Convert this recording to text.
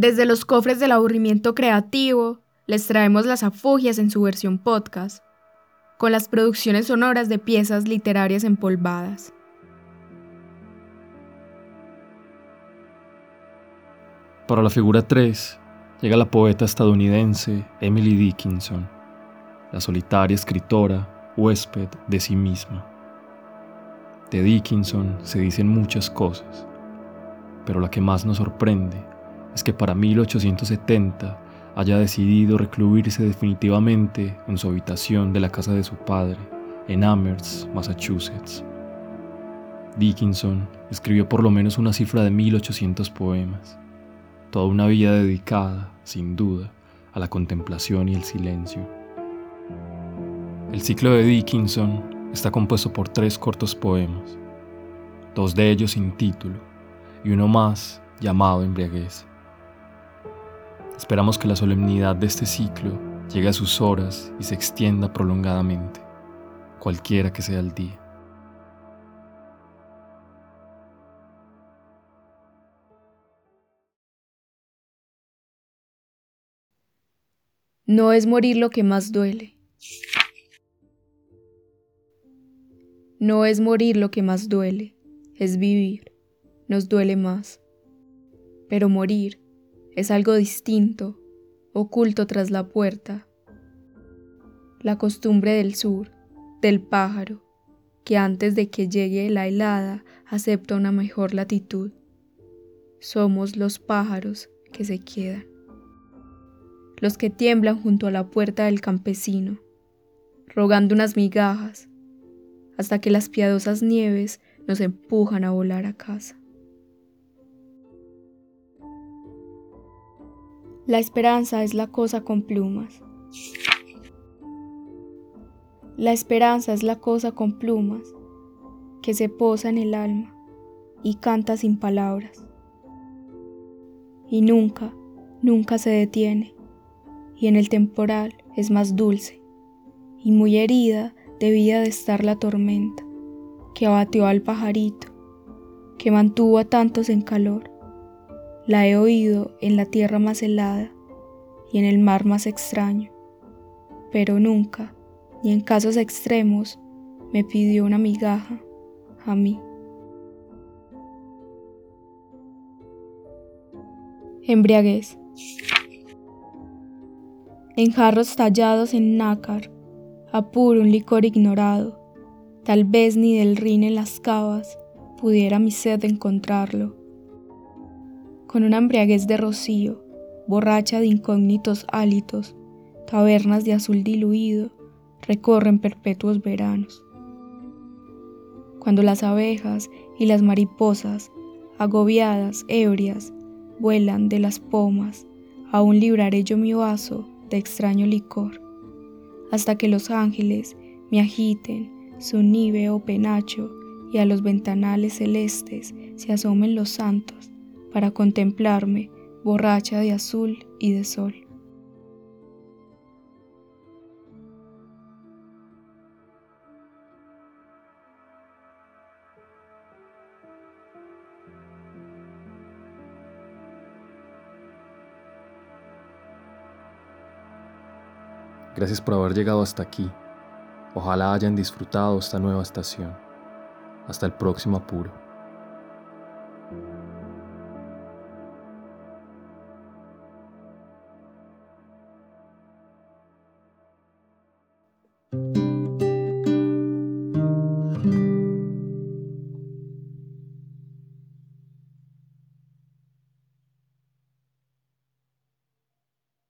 Desde los cofres del aburrimiento creativo, les traemos las afugias en su versión podcast, con las producciones sonoras de piezas literarias empolvadas. Para la figura 3 llega la poeta estadounidense Emily Dickinson, la solitaria escritora, huésped de sí misma. De Dickinson se dicen muchas cosas, pero la que más nos sorprende es que para 1870 haya decidido recluirse definitivamente en su habitación de la casa de su padre, en Amherst, Massachusetts. Dickinson escribió por lo menos una cifra de 1800 poemas, toda una vida dedicada, sin duda, a la contemplación y el silencio. El ciclo de Dickinson está compuesto por tres cortos poemas, dos de ellos sin título y uno más llamado Embriaguez. Esperamos que la solemnidad de este ciclo llegue a sus horas y se extienda prolongadamente, cualquiera que sea el día. No es morir lo que más duele. No es morir lo que más duele, es vivir. Nos duele más. Pero morir es algo distinto, oculto tras la puerta. La costumbre del sur, del pájaro, que antes de que llegue la helada acepta una mejor latitud. Somos los pájaros que se quedan, los que tiemblan junto a la puerta del campesino, rogando unas migajas, hasta que las piadosas nieves nos empujan a volar a casa. La esperanza es la cosa con plumas. La esperanza es la cosa con plumas que se posa en el alma y canta sin palabras. Y nunca, nunca se detiene, y en el temporal es más dulce, y muy herida debía de estar la tormenta que abatió al pajarito, que mantuvo a tantos en calor la he oído en la tierra más helada y en el mar más extraño, pero nunca, ni en casos extremos, me pidió una migaja a mí. Embriaguez. En jarros tallados en nácar, apuro un licor ignorado, tal vez ni del rin en las cavas pudiera mi sed encontrarlo con una embriaguez de rocío, borracha de incógnitos hálitos, tabernas de azul diluido, recorren perpetuos veranos. Cuando las abejas y las mariposas, agobiadas, ebrias, vuelan de las pomas, aún libraré yo mi vaso de extraño licor, hasta que los ángeles me agiten su níveo penacho y a los ventanales celestes se asomen los santos para contemplarme borracha de azul y de sol. Gracias por haber llegado hasta aquí. Ojalá hayan disfrutado esta nueva estación. Hasta el próximo apuro.